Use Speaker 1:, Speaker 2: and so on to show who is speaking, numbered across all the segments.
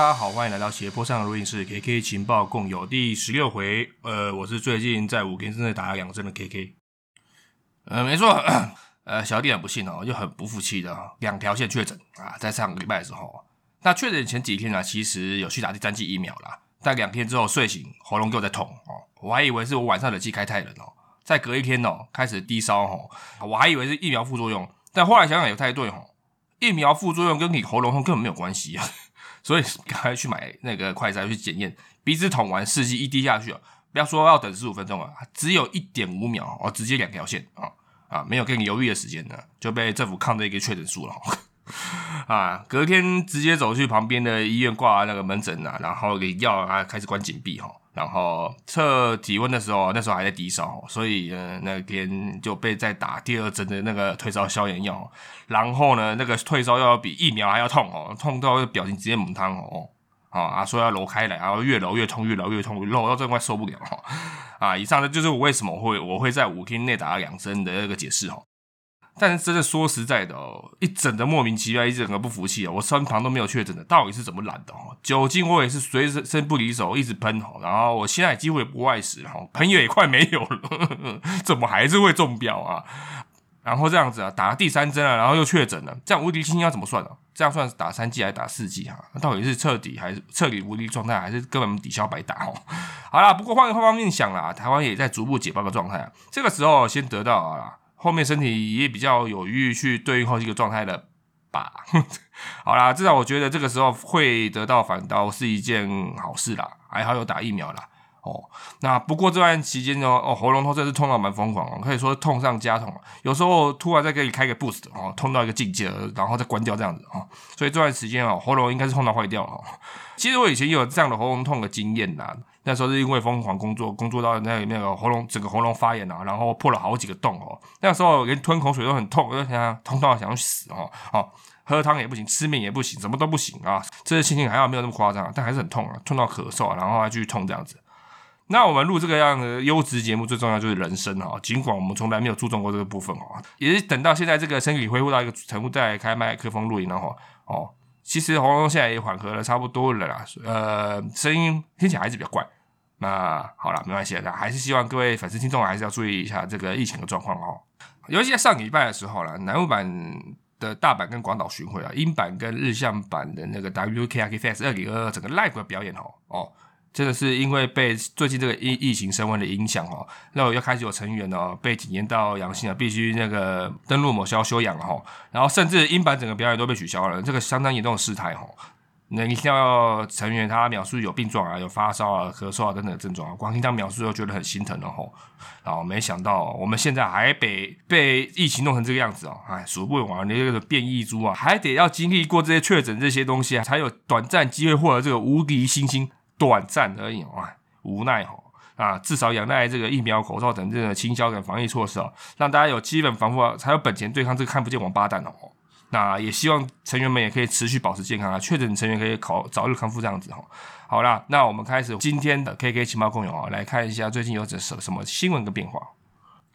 Speaker 1: 大家好，欢迎来到斜坡上的录音室，KK 情报共有第十六回。呃，我是最近在五天之内打养生的 KK。呃，没错，呃，小弟很不幸哦，又很不服气的，两条线确诊啊，在上个礼拜的时候，那确诊前几天呢，其实有去打第三剂疫苗啦，但两天之后睡醒，喉咙又在痛哦，我还以为是我晚上冷气开太冷哦，再隔一天哦，开始低烧哦，我还以为是疫苗副作用，但后来想想也不太对哦，疫苗副作用跟你喉咙痛根本没有关系啊。所以赶快去买那个快筛去检验，鼻子捅完试剂一滴下去啊，不要说要等十五分钟啊，只有一点五秒哦，直接两条线啊啊，没有给你犹豫的时间呢，就被政府抗的一个确诊数了 啊，隔天直接走去旁边的医院挂那个门诊啊，然后给药啊开始关紧闭哈。然后测体温的时候，那时候还在低烧，所以呃那天就被再打第二针的那个退烧消炎药。然后呢，那个退烧药比疫苗还要痛哦，痛到表情直接猛汤哦，啊啊说要揉开来，然后越揉越痛，越揉越痛，揉到真快受不了。啊，以上的就是我为什么会我会在五天内打两针的那个解释哦。但是真的说实在的哦，一整的莫名其妙，一整个不服气哦。我身旁都没有确诊的，到底是怎么懒的哦？酒精我也是随身不离手，一直喷哦。然后我现在几乎也不外食了，朋友也快没有了，怎么还是会中标啊？然后这样子啊，打了第三针啊，然后又确诊了，这样无敌星星要怎么算啊？这样算是打三剂还是打四剂哈？到底是彻底还是彻底无敌状态，还是根本抵消白打哦？好啦，不过换个方面想啦，台湾也在逐步解放的状态啊。这个时候先得到啊。后面身体也比较有余去对应后一个状态了吧？好啦，至少我觉得这个时候会得到反刀是一件好事啦，还好有打疫苗啦。哦。那不过这段期间呢，哦，喉咙痛真是痛到蛮疯狂哦，可以说痛上加痛。有时候突然再给你开个 boost 哦，痛到一个境界，然后再关掉这样子哦。所以这段时间哦，喉咙应该是痛到坏掉了。其实我以前也有这样的喉咙痛的经验呐。那时候是因为疯狂工作，工作到那那个喉咙整个喉咙发炎啊，然后破了好几个洞哦。那时候连吞口水都很痛，我就想痛到想死哦。哦，喝汤也不行，吃面也不行，什么都不行啊。这些心情还好没有那么夸张，但还是很痛啊，痛到咳嗽，然后还继续痛这样子。那我们录这个样的优质节目，最重要就是人生哈。尽管我们从来没有注重过这个部分哦，也是等到现在这个身体恢复到一个程度再开麦克风录音然后哦。其实喉咙现在也缓和了差不多了啦，呃，声音听起来还是比较怪。那好了，没关系那还是希望各位粉丝听众还是要注意一下这个疫情的状况哦。尤其在上礼拜的时候了，南部版的大阪跟广岛巡回啊，英版跟日向版的那个 WKRK Fest 二零二整个 live 的表演哦哦。真的是因为被最近这个疫疫情升温的影响哦，那我又开始有成员哦被检验到阳性了，必须那个登录某校休养哈，然后甚至英版整个表演都被取消了，这个相当严重的事态哈。那一定要成员他描述有病状啊，有发烧啊、咳嗽啊等等的症状啊，光听他描述就觉得很心疼了吼。然后没想到我们现在还被被疫情弄成这个样子哦，哎，数不完那个变异株啊，还得要经历过这些确诊这些东西啊，才有短暂机会获得这个无敌星星。短暂而已啊，无奈哈啊，至少仰赖这个疫苗、口罩等这个清消等防疫措施哦，让大家有基本防护，才有本钱对抗这个看不见王八蛋哦。那也希望成员们也可以持续保持健康啊，确诊成员可以考早日康复这样子哈。好啦，那我们开始今天的 KK 情报共有啊，来看一下最近有什什什么新闻跟变化。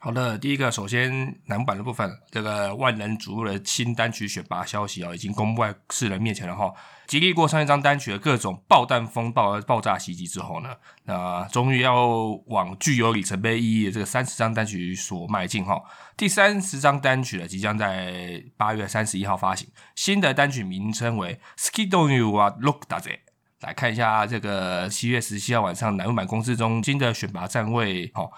Speaker 1: 好的，第一个，首先南版的部分，这个万人瞩目的新单曲选拔消息啊，已经公布在世人面前了哈。经历过上一张单曲的各种爆弹风暴、爆炸袭击之后呢，那终于要往具有里程碑意义的这个三十张单曲所迈进哈。第三十张单曲呢，即将在八月三十一号发行，新的单曲名称为 “Skid On You”。啊，Look Da Z。来看一下这个七月十七号晚上南版公司中新的选拔站位哈。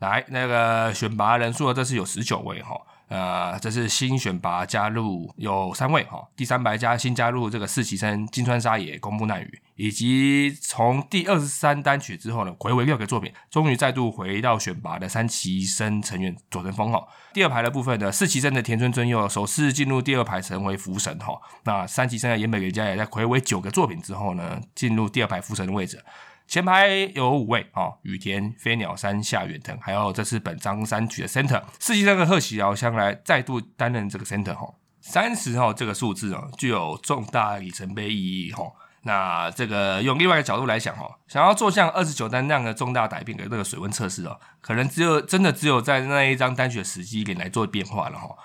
Speaker 1: 来，那个选拔人数这次有十九位哈，呃，这是新选拔加入有三位哈，第三排加新加入这个四期生金川沙也、公布奈宇，以及从第二十三单曲之后呢，回违六个作品，终于再度回到选拔的三期生成员佐藤峰哈。第二排的部分呢，四期生的田村真佑首次进入第二排成为福神哈，那三期生的岩本原佳也在回违九个作品之后呢，进入第二排福神的位置。前排有五位啊，羽田、飞鸟、山下、远藤，还有这次本张三曲的 center，四期生的贺喜遥香来再度担任这个 center 哈。三十号这个数字哦，具有重大里程碑意义哈。那这个用另外一个角度来讲哈，想要做像二十九单那样的重大改变的那个水温测试哦，可能只有真的只有在那一张单曲的时机点来做变化了哈。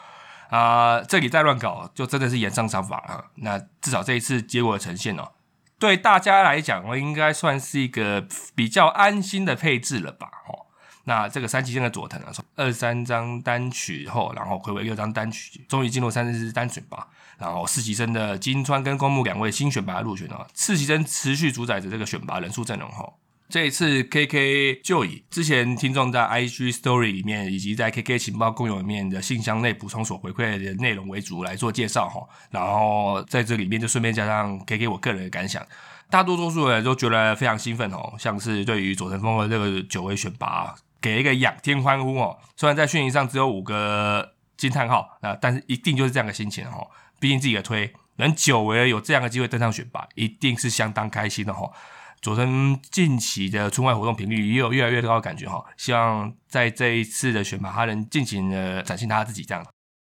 Speaker 1: 啊，这里再乱搞，就真的是严上伤法了。那至少这一次结果的呈现哦。对大家来讲，应该算是一个比较安心的配置了吧？哦。那这个三期生的佐藤啊，从二三张单曲后，然后回归六张单曲，终于进入三十支单选拔。然后四级生的金川跟公木两位新选拔入选了，四级生持续主宰着这个选拔人数阵容哈。这一次 KK 就以之前听众在 IG Story 里面以及在 KK 情报公有里面的信箱内补充所回馈的内容为主来做介绍哈。然后在这里面就顺便加上 KK 我个人的感想，大多多数人都觉得非常兴奋哦，像是对于佐藤峰的这个九位选拔。给一个仰天欢呼哦！虽然在训练上只有五个惊叹号啊，但是一定就是这样的心情哦。毕竟自己的推能久违有这样的机会登上选拔，一定是相当开心的哈。佐藤近期的出外活动频率也有越来越高的感觉哈。希望在这一次的选拔，他能尽情的展现他自己这样。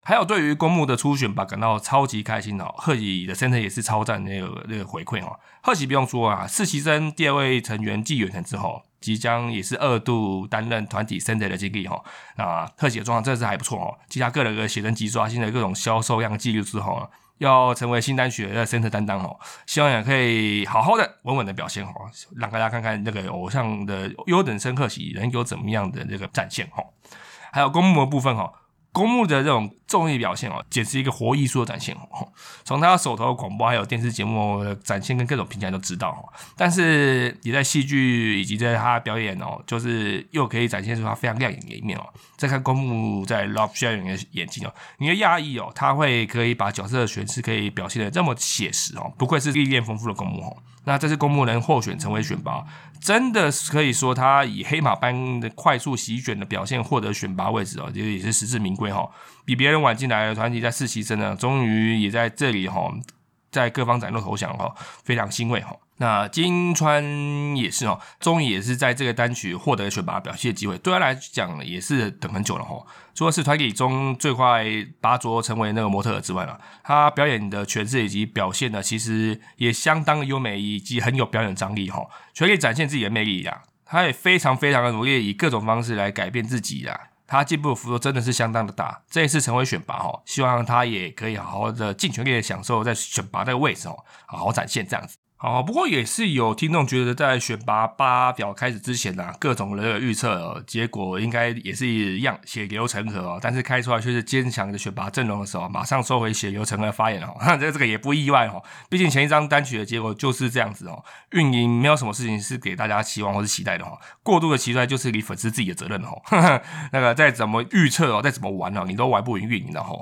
Speaker 1: 还有对于公募的初选吧，感到超级开心哦。贺喜的身材也是超赞那个那个回馈哈。贺喜不用说啊，四期生第二位成员继远藤之后。即将也是二度担任团体 center 的经历哈，那贺喜的状况真的是还不错哦。其他个人的写真集刷新的各种销售量记录之后，要成为新单曲的 center 担当哦，希望也可以好好的稳稳的表现哦，让大家看看那个偶像的优等生贺喜人有怎么样的这个展现哦。还有公募的部分哦。公募的这种综艺表现哦，简直一个活艺术的展现哦。从他手头的广播还有电视节目展现跟各种评价都知道哦。但是也在戏剧以及在他表演哦，就是又可以展现出他非常亮眼的一面哦。再看公募在 Love Sharing 的演技哦，你的讶异哦，他会可以把角色的诠释可以表现的这么写实哦，不愧是历练丰富的公募哦。那这次公募能获选成为选拔，真的是可以说他以黑马般的快速席卷的表现获得选拔位置哦，这也是实至名归哈。比别人晚进来的团体在四期生呢，终于也在这里哈，在各方崭露头角哈，非常欣慰哈。那金川也是哦，终于也是在这个单曲获得选拔表现的机会，对他来讲也是等很久了哈。除了是团体中最快拔擢成为那个模特之外呢，他表演的诠释以及表现呢，其实也相当的优美以及很有表演张力哈，全力展现自己的魅力呀。他也非常非常的努力，以各种方式来改变自己呀。他进步的幅度真的是相当的大。这一次成为选拔哈，希望他也可以好好的尽全力的享受在选拔这个位置哦，好好展现这样子。好，不过也是有听众觉得，在选拔八表开始之前呢，各种的预测结果应该也是一样血流成河哦。但是开出来却是坚强的选拔阵容的时候，马上收回血流成河的发言哦。这这个也不意外哦，毕竟前一张单曲的结果就是这样子哦。运营没有什么事情是给大家期望或是期待的哈，过度的期待就是你粉丝自己的责任哦。那个再怎么预测哦，再怎么玩哦，你都玩不赢运营的哈。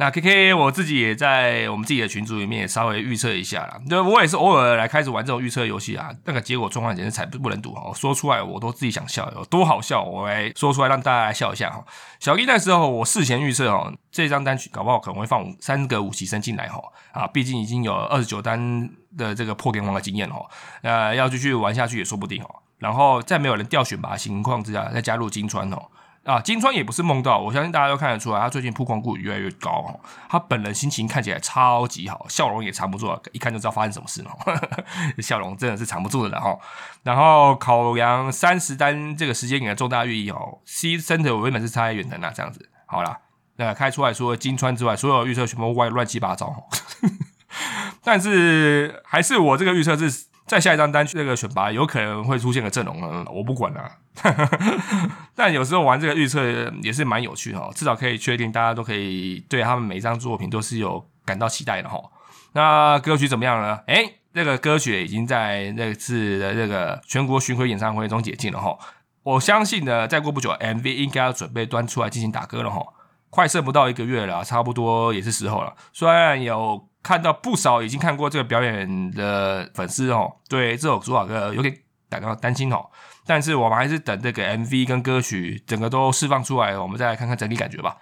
Speaker 1: 那 K K 我自己也在我们自己的群组里面也稍微预测一下啦，就我也是偶尔来开始玩这种预测游戏啊，那个结果状况简直惨不不能睹哈，说出来我都自己想笑，有多好笑，我来说出来让大家来笑一下哈。小弟那时候我事前预测哦，这张单曲搞不好可能会放三个五级生进来哈，啊，毕竟已经有二十九单的这个破天荒的经验哈，呃，要继续玩下去也说不定哦。然后在没有人掉选拔情况之下，再加入金川哦。啊，金川也不是梦到，我相信大家都看得出来，他最近曝光度越来越高哦。他本人心情看起来超级好，笑容也藏不住，一看就知道发生什么事了。笑容真的是藏不住的哈。然后考量三十单这个时间点的重大寓意哦，C center 我原本是猜远的那这样子，好了，那开出来除了金川之外，所有预测全部歪乱七八糟。但是还是我这个预测是。在下一张单那个选拔有可能会出现个阵容呢，我不管了。但有时候玩这个预测也是蛮有趣的，至少可以确定大家都可以对他们每一张作品都是有感到期待的哈。那歌曲怎么样呢？哎，这个歌曲已经在那次的这个全国巡回演唱会中解禁了哈。我相信呢，再过不久，MV 应该要准备端出来进行打歌了哈。快剩不到一个月了，差不多也是时候了。虽然有。看到不少已经看过这个表演的粉丝哦，对这首主打歌有点感到担心哦。但是我们还是等这个 MV 跟歌曲整个都释放出来，我们再来看看整体感觉吧。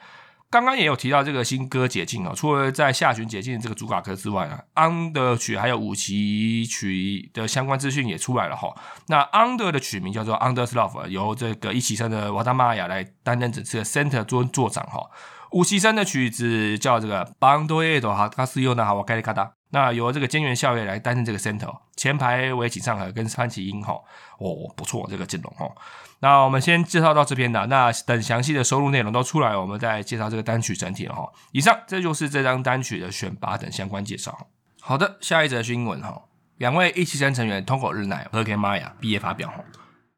Speaker 1: 刚刚也有提到这个新歌解禁哦，除了在下旬解禁这个主打歌之外啊，Under 曲还有五期曲的相关资讯也出来了哈。那 Under 的曲名叫做 Under's Love，由这个一起生的瓦达玛雅来担任这次的 Center 做座长哈。五七三的曲子叫这个《邦多耶多哈卡斯尤纳哈瓦盖里卡达》，那由这个菅原孝月来担任这个 center，前排为井上和跟川崎英哈，哦不错这个阵容哈。那我们先介绍到这边的，那等详细的收录内容都出来，我们再介绍这个单曲整体了哈。以上这就是这张单曲的选拔等相关介绍。好的，下一则新闻哈。两位一七三成员通口日奈和 K 玛雅毕业发表哈。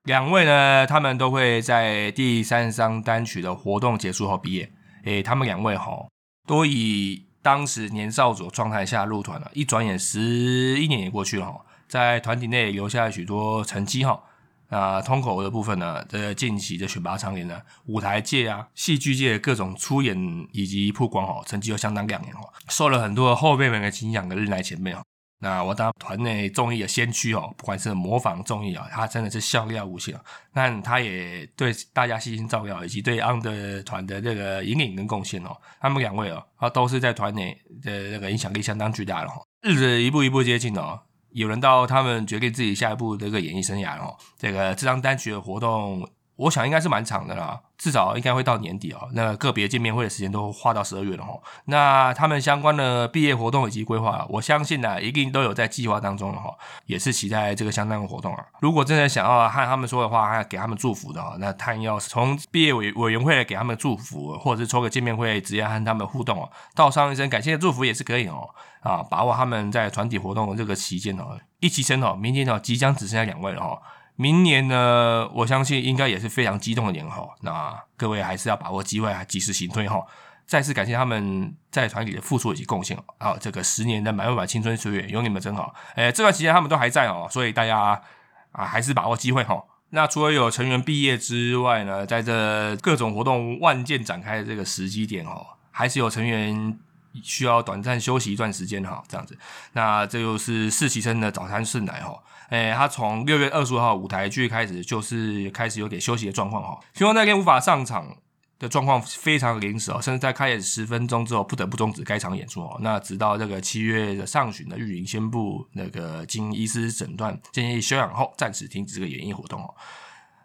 Speaker 1: 两位呢，他们都会在第三张单曲的活动结束后毕业。诶，他们两位哈，都以当时年少组状态下入团了，一转眼十一年也过去了哈，在团体内留下了许多成绩哈。那通口的部分呢，这近期的选拔场年呢，舞台界啊、戏剧界各种出演以及曝光哈，成绩都相当亮眼哈，受了很多后辈们的敬仰的日来前辈哈。那我当团内综艺的先驱哦，不管是模仿综艺啊，他真的是笑料无限。那他也对大家悉心照料，以及对 under 团的这个引领跟贡献哦，他们两位哦，他都是在团内的那个影响力相当巨大的哈。日子一步一步接近哦，有人到他们决定自己下一步这个演艺生涯哦，这个这张单曲的活动。我想应该是蛮长的啦，至少应该会到年底哦。那个别见面会的时间都花到十二月了哈。那他们相关的毕业活动以及规划，我相信呢，一定都有在计划当中了哈。也是期待这个相当的活动啊。如果真的想要和他们说的话，还给他们祝福的哦，那他要从毕业委委员会来给他们祝福，或者是抽个见面会，直接和他们互动哦，道上一声感谢祝福也是可以哦。啊，把握他们在团体活动的这个期间哦，一起生哦，明天哦，即将只剩下两位了哈。明年呢，我相信应该也是非常激动的年哈。那各位还是要把握机会，及时行推哈。再次感谢他们在团体的付出以及贡献啊！这个十年的满满青春岁月，有你们真好。哎，这段期间他们都还在哦，所以大家啊还是把握机会哈。那除了有成员毕业之外呢，在这各种活动万箭展开的这个时机点哦，还是有成员需要短暂休息一段时间哈。这样子，那这就是实习生的早餐顺奶哈。哎，他从六月二十五号舞台剧开始，就是开始有点休息的状况哈。希望那天无法上场的状况非常临时哦，甚至在开演十分钟之后不得不终止该场演出哦。那直到这个七月的上旬的玉林宣布，那个经医师诊断建议休养后，暂时停止这个演艺活动哦。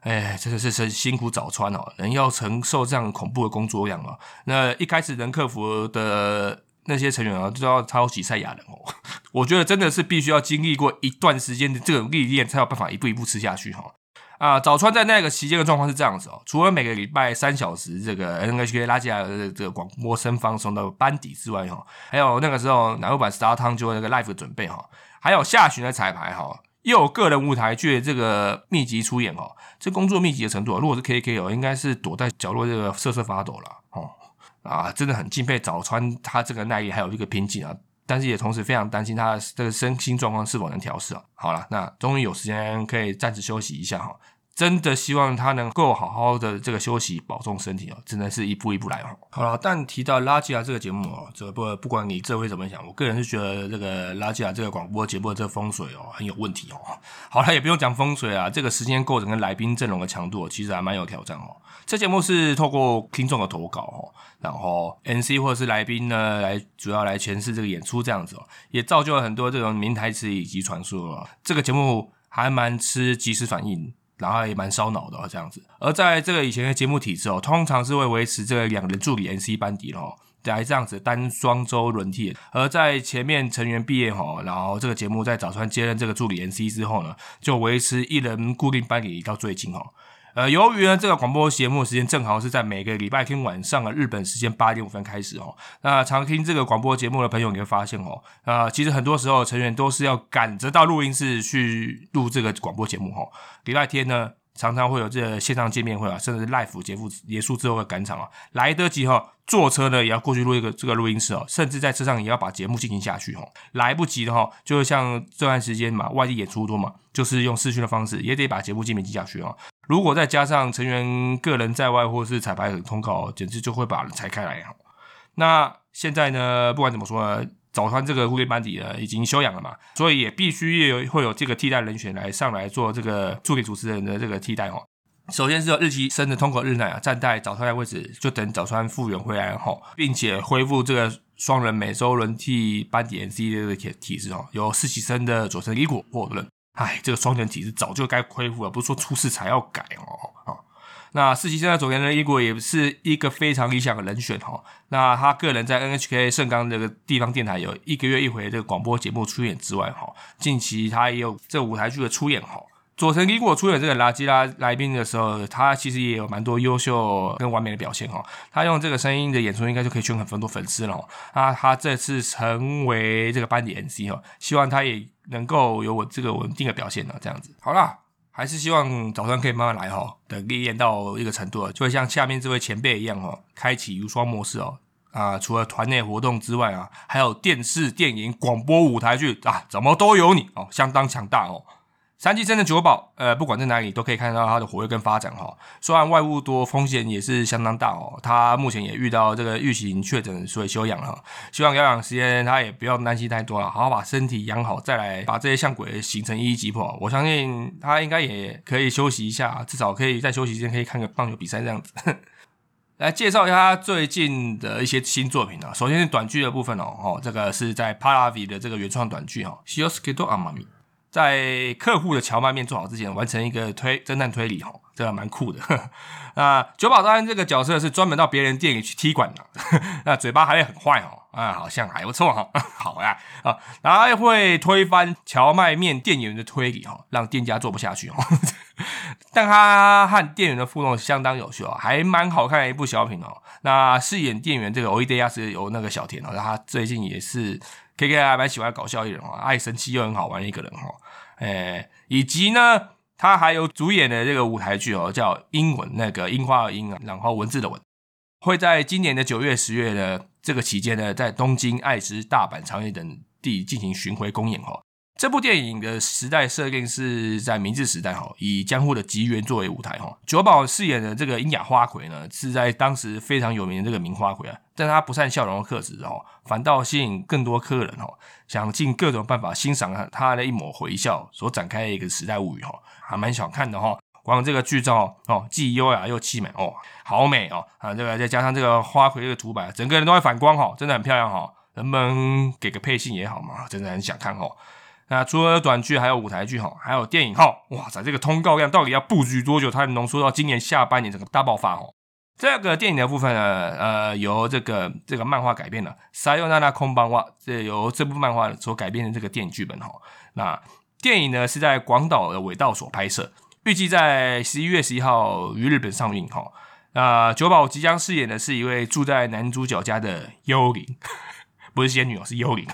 Speaker 1: 哎，真的是是辛苦早川哦，人要承受这样恐怖的工作量哦。那一开始能克服的。那些成员啊，都要抄袭赛亚人哦。我觉得真的是必须要经历过一段时间的这种历练，才有办法一步一步吃下去哈。啊，早川在那个期间的状况是这样子哦，除了每个礼拜三小时这个 NHK 拉吉亚的这个广播声放送的班底之外哈，还有那个时候南欧版 Star 汤就那个 Live 准备哈，还有下旬的彩排哈，又有个人舞台剧这个密集出演哦，这工作密集的程度，如果是 KK 哦，应该是躲在角落这个瑟瑟发抖了哦。啊，真的很敬佩早川他这个耐力，还有这个拼劲啊，但是也同时非常担心他的这个身心状况是否能调试啊。好了，那终于有时间可以暂时休息一下哈。真的希望他能够好好的这个休息，保重身体哦。真的是一步一步来哦。好了，但提到拉吉亚这个节目哦，这不不管你这位怎么想，我个人是觉得这个拉吉亚这个广播节目的这个风水哦很有问题哦。好了，也不用讲风水啊，这个时间构成跟来宾阵容的强度其实还蛮有挑战哦。这节目是透过听众的投稿哦，然后 NC 或者是来宾呢来主要来诠释这个演出这样子哦，也造就了很多这种名台词以及传说哦。这个节目还蛮吃即时反应。然后也蛮烧脑的哦这样子，而在这个以前的节目体制哦，通常是会维持这个两人助理 NC 班底哦，来这样子单双周轮替。而在前面成员毕业吼，然后这个节目在早川接任这个助理 NC 之后呢，就维持一人固定班底到最近哦。呃，由于呢，这个广播节目时间正好是在每个礼拜天晚上的日本时间八点五分开始哦。那常听这个广播节目的朋友，你会发现哦，啊，其实很多时候成员都是要赶着到录音室去录这个广播节目哈。礼拜天呢，常常会有这个线上见面会啊，甚至 live 节目结束之后的赶场啊，来得及哈，坐车呢也要过去录一个这个录音室哦，甚至在车上也要把节目进行下去哈。来不及的哈，就像这段时间嘛，外地演出多嘛，就是用视讯的方式，也得把节目进行进下去哦。如果再加上成员个人在外或是彩排通告，简直就会把人拆开来哈。那现在呢，不管怎么说呢，早川这个固定班底呢已经休养了嘛，所以也必须有会有这个替代人选来上来做这个助理主持人的这个替代哦。首先是日期生的通口日奈啊，站在早川的位置，就等早川复原回来后，并且恢复这个双人每周轮替班底 N C 的这个体制哦，由实习生的佐藤一果获任。哎，这个双减体制早就该恢复了，不是说出事才要改哦。啊，那实习生的佐藤的一国也是一个非常理想的人选哈。那他个人在 NHK 盛冈这个地方电台有一个月一回这个广播节目出演之外哈，近期他也有这舞台剧的出演哈。佐藤英果出演这个拉基拉来宾的时候，他其实也有蛮多优秀跟完美的表现哦。他用这个声音的演出，应该就可以圈很多粉丝了哦。啊，他这次成为这个班底 NC 哦，希望他也能够有我这个稳定的表现呢。这样子，好啦，还是希望早上可以慢慢来哈。等历练到一个程度，就会像下面这位前辈一样哈，开启无双模式哦。啊，除了团内活动之外啊，还有电视、电影、广播、舞台剧啊，怎么都有你哦，相当强大哦。三季生的九保，呃，不管在哪里都可以看到它的活跃跟发展哈。虽然外物多，风险也是相当大哦。他目前也遇到这个疫情确诊，所以休养了。希望疗养时间他也不要担心太多了，好好把身体养好，再来把这些相轨行程一一击破。我相信他应该也可以休息一下，至少可以在休息时间可以看个棒球比赛这样子。来介绍一下他最近的一些新作品啊。首先是短剧的部分哦，哦，这个是在 Paravi 的这个原创短剧哈。在客户的荞麦面做好之前，完成一个推侦探推理，吼，这个蛮酷的。那九保大安这个角色是专门到别人店里去踢馆的，那嘴巴还会很坏哦，啊，好像还不错哈，好呀啊，然后会推翻荞麦面店员的推理哈，让店家做不下去哦。但他和店员的互动相当有趣哦，还蛮好看的一部小品哦。那饰演店员这个欧伊德亚是由那个小田哦，他最近也是。K K 还蛮喜欢搞笑艺人哦，爱生气又很好玩的一个人哈，诶，以及呢，他还有主演的这个舞台剧哦，叫英文那个樱花的樱啊，然后文字的文，会在今年的九月、十月的这个期间呢，在东京、爱知、大阪、长野等地进行巡回公演哈。这部电影的时代设定是在明治时代哈，以江户的吉原作为舞台哈。九保饰演的这个英雅花魁呢，是在当时非常有名的这个名花魁啊，但他不善笑容的特质哦，反倒吸引更多客人哦，想尽各种办法欣赏他的一抹回笑所展开的一个时代物语哈，还蛮想看的哈。光这个剧照哦，既优雅又凄美哦，好美哦啊！这个再加上这个花魁这个涂白，整个人都会反光哈，真的很漂亮哈。能不能给个配信也好嘛？真的很想看哦。那除了短剧，还有舞台剧哈，还有电影哈，哇塞，这个通告量到底要布局多久？它能浓缩到今年下半年整个大爆发哦。这个电影的部分呢，呃，由这个这个漫画改编的《沙尤娜娜空邦哇，这由这部漫画所改编的这个电影剧本哈。那电影呢是在广岛的尾道所拍摄，预计在十一月十一号于日本上映哈。那九保即将饰演的是一位住在男主角家的幽灵，不是仙女哦，是幽灵。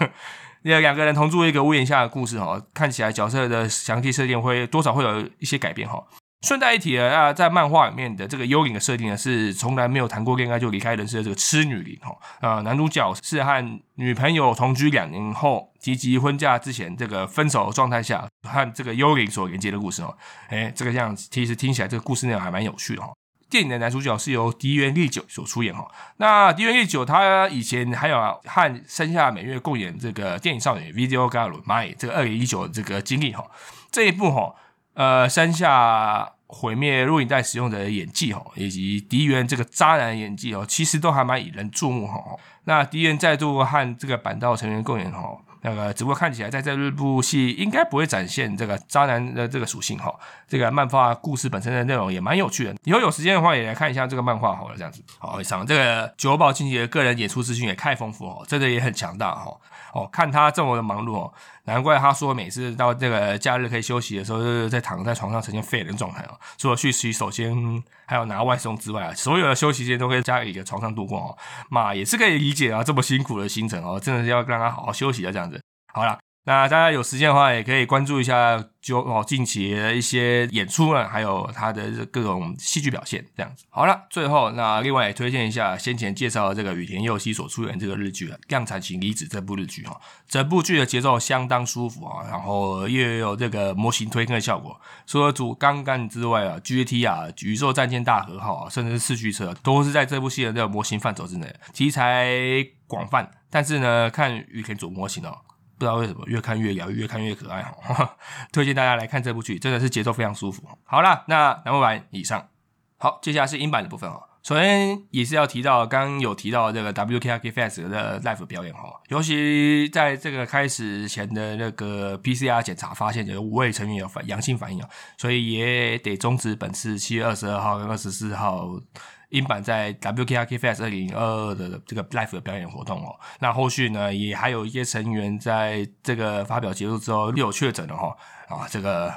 Speaker 1: 那 两个人同住一个屋檐下的故事哈，看起来角色的详细设定会多少会有一些改变哈。顺带一提啊，在漫画里面的这个幽灵的设定呢，是从来没有谈过恋爱就离开人世的这个痴女灵哈。啊，男主角是和女朋友同居两年后提及婚嫁之前这个分手状态下和这个幽灵所连接的故事哦。哎，这个样子其实听起来这个故事内容还蛮有趣的哈。电影的男主角是由迪原利久所出演哈。那迪原利久他以前还有和山下美月共演这个电影少女 Video Girl My 这个二零一九这个经历哈。这一部哈，呃，山下毁灭录影带使用的演技哦，以及迪原这个渣男演技哦，其实都还蛮引人注目哈。那迪原再度和这个板道成员共演哈。那个只不过看起来在这部戏应该不会展现这个渣男的这个属性哈，这个漫画故事本身的内容也蛮有趣的，以后有时间的话也来看一下这个漫画好了，这样子。好，以上这个九保亲戚的个人演出资讯也太丰富哦，真的也很强大哈。哦，看他这么的忙碌哦，难怪他说每次到这个假日可以休息的时候，就是在躺在床上呈现废人状态哦。除了去洗手间，还有拿外送之外啊，所有的休息时间都可以在一个床上度过哦。妈也是可以理解啊，这么辛苦的行程哦，真的是要让他好好休息啊，这样子。好啦。那大家有时间的话，也可以关注一下就哦近期的一些演出呢，还有他的各种戏剧表现这样子。好了，最后那另外也推荐一下先前介绍的这个羽田佑希所出演这个日剧《量产型离子》这部日剧哈，整部剧的节奏相当舒服啊，然后又有这个模型推坑的效果。除了主钢杆之外啊，GT 啊，宇宙战舰大和号啊，甚至是四驱车，都是在这部戏的这个模型范畴之内，题材广泛。但是呢，看羽田组模型哦。不知道为什么越看越疗愈，越看越可爱哈！推荐大家来看这部剧，真的是节奏非常舒服。好了，那南部版以上，好，接下来是英版的部分哈。首先也是要提到，刚刚有提到这个 WKRK Fest 的 live 表演哈，尤其在这个开始前的那个 PCR 检查发现有五位成员有反阳性反应啊，所以也得终止本次七月二十二号跟二十四号。英版在 WKRK Fest 二零二二的这个 live 的表演活动哦，那后续呢也还有一些成员在这个发表结束之后又确诊了哈啊，这个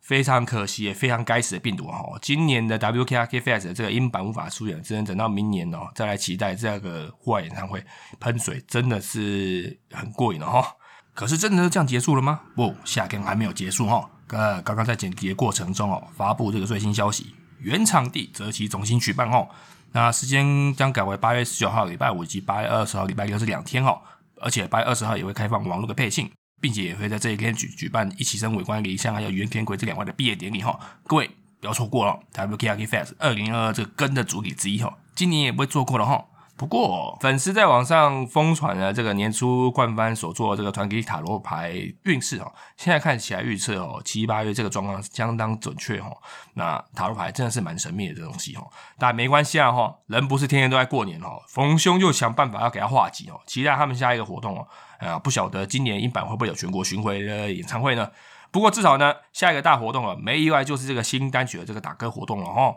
Speaker 1: 非常可惜，也非常该死的病毒哈！今年的 WKRK Fest 这个英版无法出演，只能等到明年哦，再来期待这个户外演唱会。喷水真的是很过瘾了哈！可是真的就这样结束了吗？不，夏天还没有结束哈！呃，刚刚在剪辑的过程中哦，发布这个最新消息，原场地择期重新举办哦。那时间将改为八月十九号礼拜五以及八月二十号礼拜六是两天哦，而且八月二十号也会开放网络的配信。并且也会在这一天举举办一起升围观礼，像还有袁天奎这两位的毕业典礼哈，各位不要错过了 WKRK Fest 二零二二这个根的主体之一哈，今年也不会错过了哈。不过，粉丝在网上疯传了这个年初冠番所做的这个团体塔罗牌运势哦，现在看起来预测哦，七八月这个状况相当准确哈。那塔罗牌真的是蛮神秘的这东西哈，但没关系啊哈，人不是天天都在过年哈，逢凶就想办法要给他化解哦。期待他们下一个活动哦，啊，不晓得今年英版会不会有全国巡回的演唱会呢？不过至少呢，下一个大活动了，没意外就是这个新单曲的这个打歌活动了哈。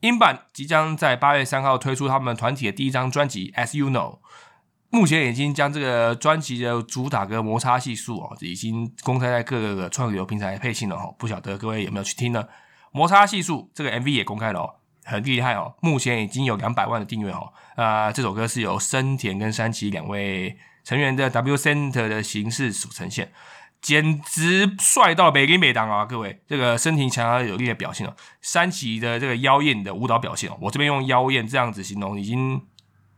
Speaker 1: 英版即将在八月三号推出他们团体的第一张专辑《As You Know》，目前已经将这个专辑的主打歌《摩擦系数》哦，已经公开在各个串流平台配信了哈。不晓得各位有没有去听呢？《摩擦系数》这个 MV 也公开了哦，很厉害哦，目前已经有两百万的订阅哦。啊，这首歌是由深田跟山崎两位成员的 W Center 的形式所呈现。简直帅到北京北当啊！各位，这个身体强而有力的表现哦，山崎的这个妖艳的舞蹈表现哦，我这边用妖艳这样子形容，已经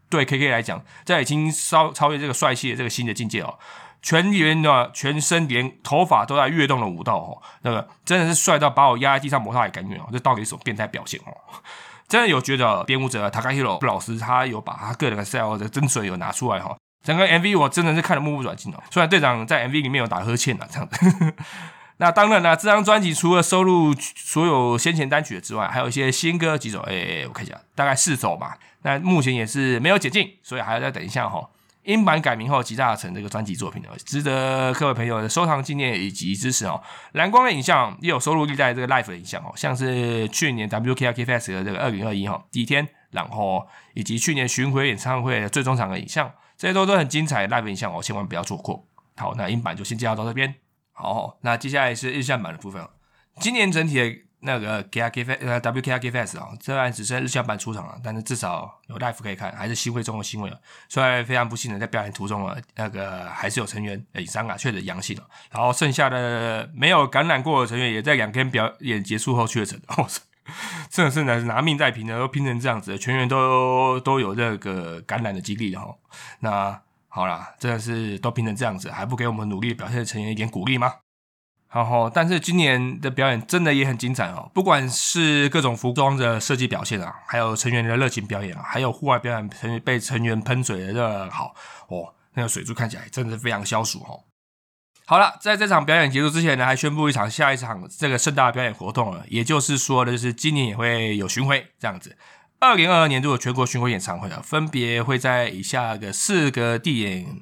Speaker 1: 对 K K 来讲，在已经超超越这个帅气的这个新的境界哦。全员的全身连头发都在跃动的舞蹈哦，那个真的是帅到把我压在地上摩擦也甘愿哦。这到底是什么变态表现哦？真的有觉得编舞者 Takahiro 老师他有把他个人的 style 的精髓有拿出来哈。整个 MV 我真的是看得目不转睛哦。虽然队长在 MV 里面有打呵欠啊，这样子。那当然了，这张专辑除了收录所有先前单曲之外，还有一些新歌几首。哎，我看一下，大概四首吧。那目前也是没有解禁，所以还要再等一下哈。英版改名后集大成这个专辑作品哦，值得各位朋友的收藏纪念以及支持哦。蓝光的影像也有收录历代这个 live 的影像哦，像是去年 WKRK Fest 的这个二零二一哈第一天，然后以及去年巡回演唱会的最终场的影像。这些都都很精彩的 live 影像哦，千万不要错过。好，那英版就先介绍到这边。好，那接下来是日向版的部分。今年整体的那个 K R K F 呃 W K R K F S 啊，虽然只剩日向版出场了，但是至少有 live 可以看，还是新会中的新闻了。虽然非常不幸的在表演途中啊，那个还是有成员诶伤啊确诊阳性了，然后剩下的没有感染过的成员也在两天表演结束后确诊。真的是拿拿命在拼的，都拼成这样子，全员都都有这个感染的几率哈。那好啦，真的是都拼成这样子，还不给我们努力表现的成员一点鼓励吗？然后，但是今年的表演真的也很精彩哦，不管是各种服装的设计表现啊，还有成员的热情表演啊，还有户外表演成被成员喷水的热好哦，那个水柱看起来真的是非常消暑哦。好了，在这场表演结束之前呢，还宣布一场下一场这个盛大的表演活动了。也就是说的，就是今年也会有巡回这样子。二零二二年度的全国巡回演唱会啊，分别会在以下的四个地点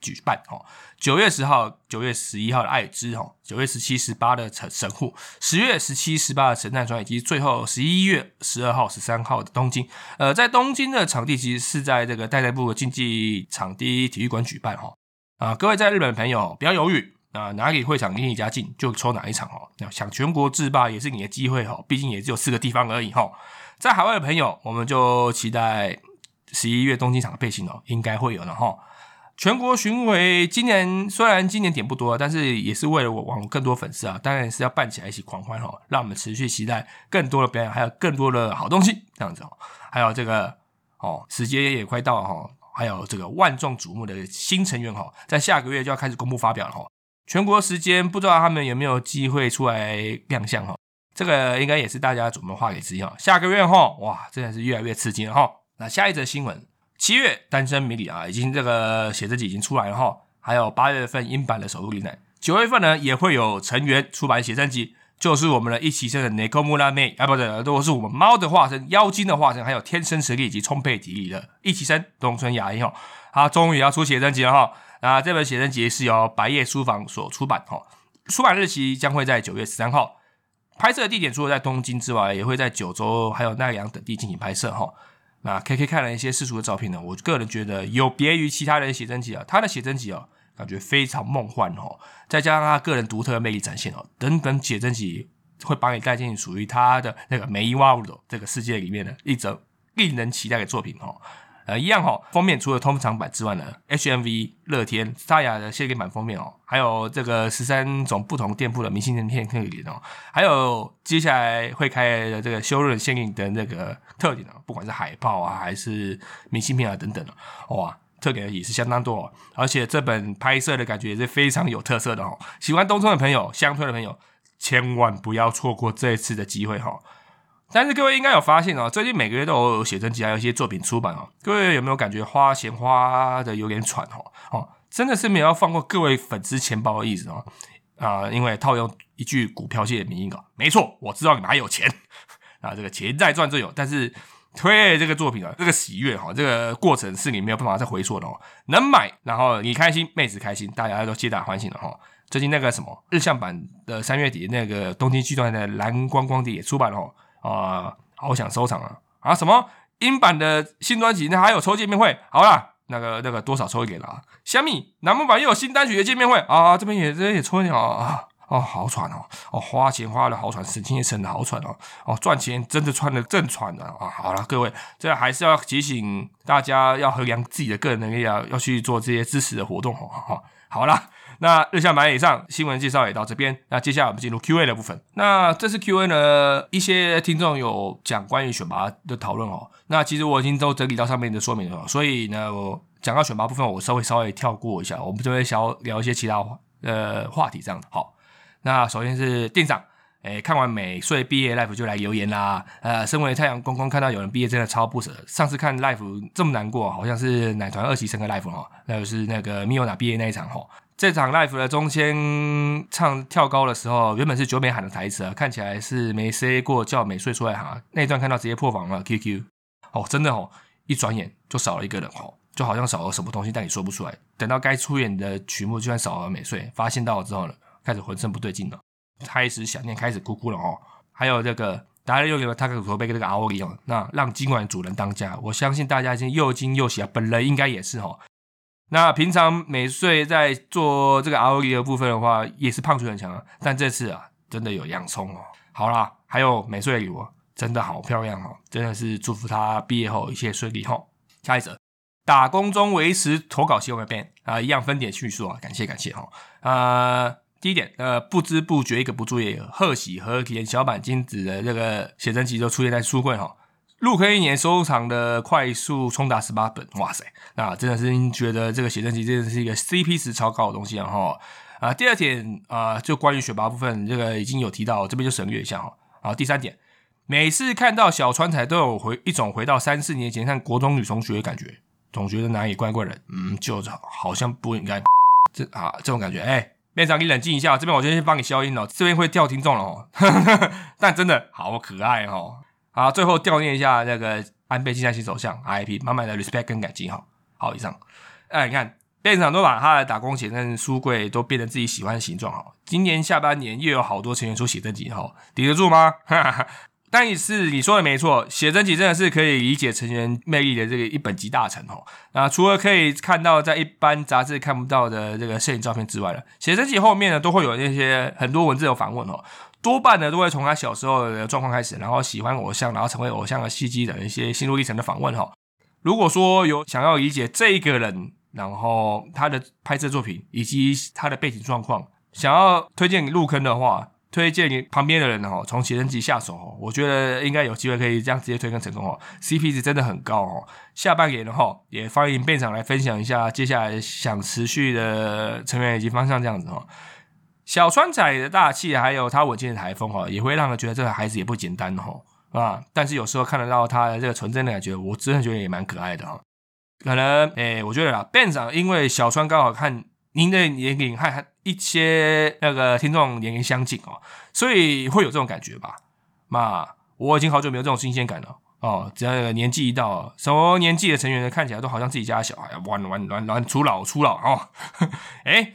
Speaker 1: 举办哦：九月十号、九月十一号的爱知哦，九月十七、十八的神神户，十月十七、十八的神奈川，以及最后十一月十二号、十三号的东京。呃，在东京的场地其实是在这个代代部竞技场地体育馆举办哈。啊，各位在日本朋友不要犹豫啊，哪里会场离你家近就抽哪一场哦。那想全国制霸也是你的机会哦，毕竟也只有四个地方而已哈。在海外的朋友，我们就期待十一月东京场的配型哦，应该会有的哈。全国巡回今年虽然今年点不多，但是也是为了我网更多粉丝啊，当然是要办起来一起狂欢哈，让我们持续期待更多的表演，还有更多的好东西这样子哦。还有这个哦，时间也快到哈。还有这个万众瞩目的新成员哈，在下个月就要开始公布发表了哈。全国时间不知道他们有没有机会出来亮相哈。这个应该也是大家瞩目话题之一哈。下个月哈，哇，真的是越来越刺激了哈。那下一则新闻，七月单身迷你啊，已经这个写真集已经出来了哈。还有八月份英版的首录礼奶，九月份呢也会有成员出版写真集。就是我们的一起生的 Nekomura 妹啊，不对，都是我们猫的化身、妖精的化身，还有天生实力以及充沛体力的一起生东村雅音哦，他终于要出写真集了哈。那这本写真集是由白夜书房所出版哈，出版日期将会在九月十三号。拍摄的地点除了在东京之外，也会在九州还有奈良等地进行拍摄哈。那 K K 看了一些世俗的照片呢，我个人觉得有别于其他人写真集啊，他的写真集哦。感觉非常梦幻哦。再加上他个人独特的魅力展现哦，等等写真集会把你带进属于他的那个梅伊瓦鲁这个世界里面的一则令人期待的作品哦。呃，一样哦，封面除了通常版之外呢，HMV、乐天、沙雅的限定版封面哦，还有这个十三种不同店铺的明信片特点哦，还有接下来会开的这个修润限定的那个特点哦，不管是海报啊，还是明信片啊等等的，哇，特点也是相当多，而且这本拍摄的感觉也是非常有特色的哦，喜欢东村的朋友、乡村的朋友，千万不要错过这一次的机会哈。但是各位应该有发现哦，最近每个月都有写真集，还有一些作品出版哦。各位有没有感觉花钱花的有点喘哦？哦，真的是没有放过各位粉丝钱包的意思哦。啊，因为套用一句股票界的名言哦，没错，我知道你们还有钱啊，这个钱在赚就有。但是推这个作品啊，这个喜悦哈，这个过程是你没有办法再回溯的哦。能买，然后你开心，妹子开心，大家都皆大欢喜了哈。最近那个什么日向版的三月底那个东京剧团的蓝光光碟也出版了哦。啊，好想收藏啊！啊，什么英版的新专辑？那还有抽见面会？好啦，那个那个多少抽一点啦？虾米南木版又有新单曲的见面会啊！这边也这边也抽一点啊！哦，好喘哦！哦，花钱花的好喘，省钱也省的好喘哦！哦，赚钱真的赚的正喘的啊！好了，各位，这还是要提醒大家要衡量自己的个人能力啊，要去做这些支持的活动哦！好，好了。那日向版以上新闻介绍也到这边，那接下来我们进入 Q&A 的部分。那这次 Q&A 呢，一些听众有讲关于选拔的讨论哦。那其实我已经都整理到上面的说明了，所以呢，我讲到选拔部分，我稍微稍微跳过一下，我们就会想聊一些其他呃话题这样的。好，那首先是店长，哎，看完美穗毕业 life 就来留言啦。呃，身为太阳公公，看到有人毕业真的超不舍。上次看 life 这么难过，好像是奶团二期生的 life 哈，那就是那个 Miona 毕业那一场哈。这场 live 的中间唱跳高的时候，原本是九美喊的台词啊，看起来是没 say 过叫美穗出来喊，那一段看到直接破防了。QQ 哦，真的哦，一转眼就少了一个人哦，就好像少了什么东西，但你说不出来。等到该出演的曲目，就算少了美穗，发现到了之后呢，开始浑身不对劲了，开始想念，开始哭哭了哦。还有这个达利又给了他个驼背跟这个阿欧里哦，那让今晚主人当家，我相信大家已经又惊又喜啊，本人应该也是哦。那平常美穗在做这个 R O E 的部分的话，也是胖出很强啊。但这次啊，真的有洋葱哦。好啦，还有美穗礼物，真的好漂亮哦，真的是祝福他毕业后一切顺利哈。下一则，打工中维持投稿希望的 Ben 啊，一样分点叙述啊，感谢感谢哈。呃，第一点，呃，不知不觉一个不注意，贺喜和田小板金子的这个写真集就出现在书柜哈。入坑一年收藏的快速冲达十八本，哇塞，那真的是觉得这个写真集真的是一个 CP 值超高的东西啊哈啊！第二点啊，就关于选拔部分，这个已经有提到，这边就省略一下哈。好，第三点，每次看到小川彩都有回一种回到三四年前看国中女同学的感觉，总觉得哪里怪怪的，嗯，就好像不应该这啊这种感觉。哎，院长你冷静一下，这边我先帮你消音了，这边会掉听众了哦。但真的好可爱哦。好，最后悼念一下那个安倍晋三新首相 IP 满满的 respect 跟感激哈。好，以上。哎，你看店长都把他的打工写真书柜都变成自己喜欢的形状哈。今年下半年又有好多成员出写真集哈，抵得住吗？但是你说的没错，写真集真的是可以理解成员魅力的这个一本集大成哈。那除了可以看到在一般杂志看不到的这个摄影照片之外呢，写真集后面呢都会有那些很多文字的访问哦。多半呢都会从他小时候的状况开始，然后喜欢偶像，然后成为偶像的契机的一些心路历程的访问哈。如果说有想要理解这一个人，然后他的拍摄作品以及他的背景状况，想要推荐你入坑的话，推荐你旁边的人哈，从写真集下手哦，我觉得应该有机会可以这样直接推更成功哦，CP 值真的很高哦。下半年的话，也欢迎店长来分享一下接下来想持续的成员以及方向这样子哈。小川仔的大气，还有他稳健的台风哦，也会让人觉得这个孩子也不简单哦啊！但是有时候看得到他的这个纯真的感觉，我真的觉得也蛮可爱的哈。可能诶，我觉得啦，Ben 长因为小川刚好看您的年龄和一些那个听众年龄相近哦，所以会有这种感觉吧？嘛，我已经好久没有这种新鲜感了哦。只要年纪一到，什么年纪的成员呢，看起来都好像自己家小孩，玩玩玩玩，出老出老哦。哎。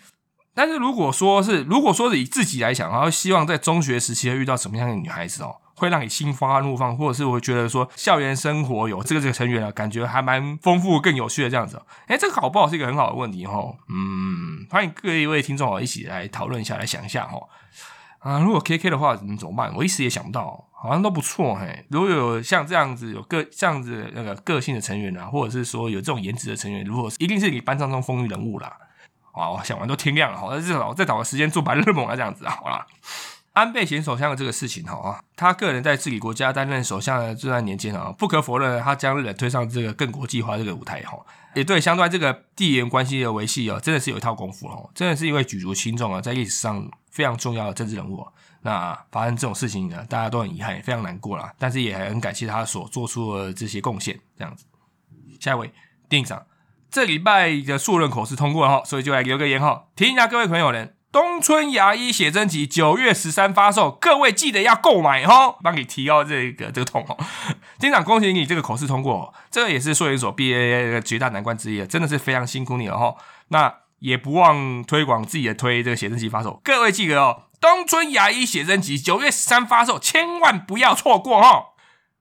Speaker 1: 但是如果说是，如果说是以自己来讲，然后希望在中学时期会遇到什么样的女孩子哦，会让你心花怒放，或者是我觉得说校园生活有这个这个成员啊，感觉还蛮丰富、更有趣的这样子。哎，这个好不好是一个很好的问题哈。嗯，欢迎各位听众哦，一起来讨论一下，来想一下哈。啊，如果 K K 的话，怎么怎么办？我一时也想不到，好像都不错嘿。如果有像这样子有个这样子那个个性的成员啊，或者是说有这种颜值的成员，如果是一定是你班上中风云人物啦。哇，我想完都天亮了，好，那至少再找个时间做白日梦啊，这样子啊，好啦。安倍贤首相的这个事情，哈啊，他个人在治理国家、担任首相的这段年间啊，不可否认，他将日本推上这个更国际化这个舞台，哈，也对相对这个地缘关系的维系啊，真的是有一套功夫哦，真的是一位举足轻重啊，在历史上非常重要的政治人物。那发生这种事情呢，大家都很遗憾，也非常难过啦，但是也很感谢他所做出的这些贡献，这样子。下一位，店长，这礼拜的数论口试通过了哈，所以就来留个言哈，提醒一下各位朋友们。东村牙医写真集九月十三发售，各位记得要购买哦，帮你提高这个这个痛哦。金长，恭喜你这个口试通过，这个也是硕研所毕业的绝大难关之一，真的是非常辛苦你了哈。那也不忘推广自己的推这个写真集发售，各位记得哦，东村牙医写真集九月十三发售，千万不要错过哈。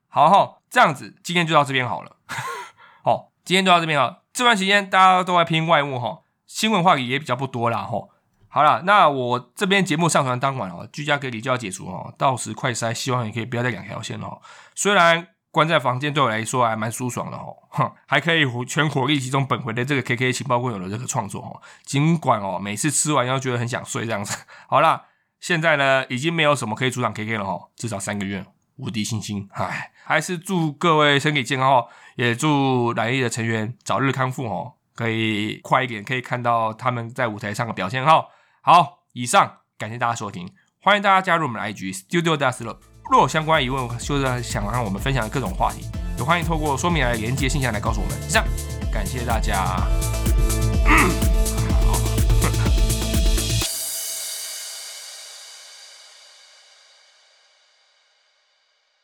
Speaker 1: 好哈，这样子今天就到这边好了。好，今天就到这边了。这段时间大家都在拼外务哈，新闻话题也比较不多啦哈。好了，那我这边节目上传当晚哦，居家隔离就要解除哦，到时快筛，希望也可以不要再两条线哦。虽然关在房间对我来说还蛮舒爽的哦，哼，还可以全火力集中本回的这个 K K 情报共有的这个创作哦。尽管哦，每次吃完要觉得很想睡这样子。好了，现在呢，已经没有什么可以阻挡 K K 了哈，至少三个月，无敌信心。唉，还是祝各位身体健康哦，也祝蓝翼的成员早日康复哦，可以快一点可以看到他们在舞台上的表现哈。好，以上感谢大家收听，欢迎大家加入我们的 IG Studio d a s l 若有相关疑问，或者想让我们分享的各种话题，也欢迎透过说明来连接信箱来告诉我们。以上，感谢大家。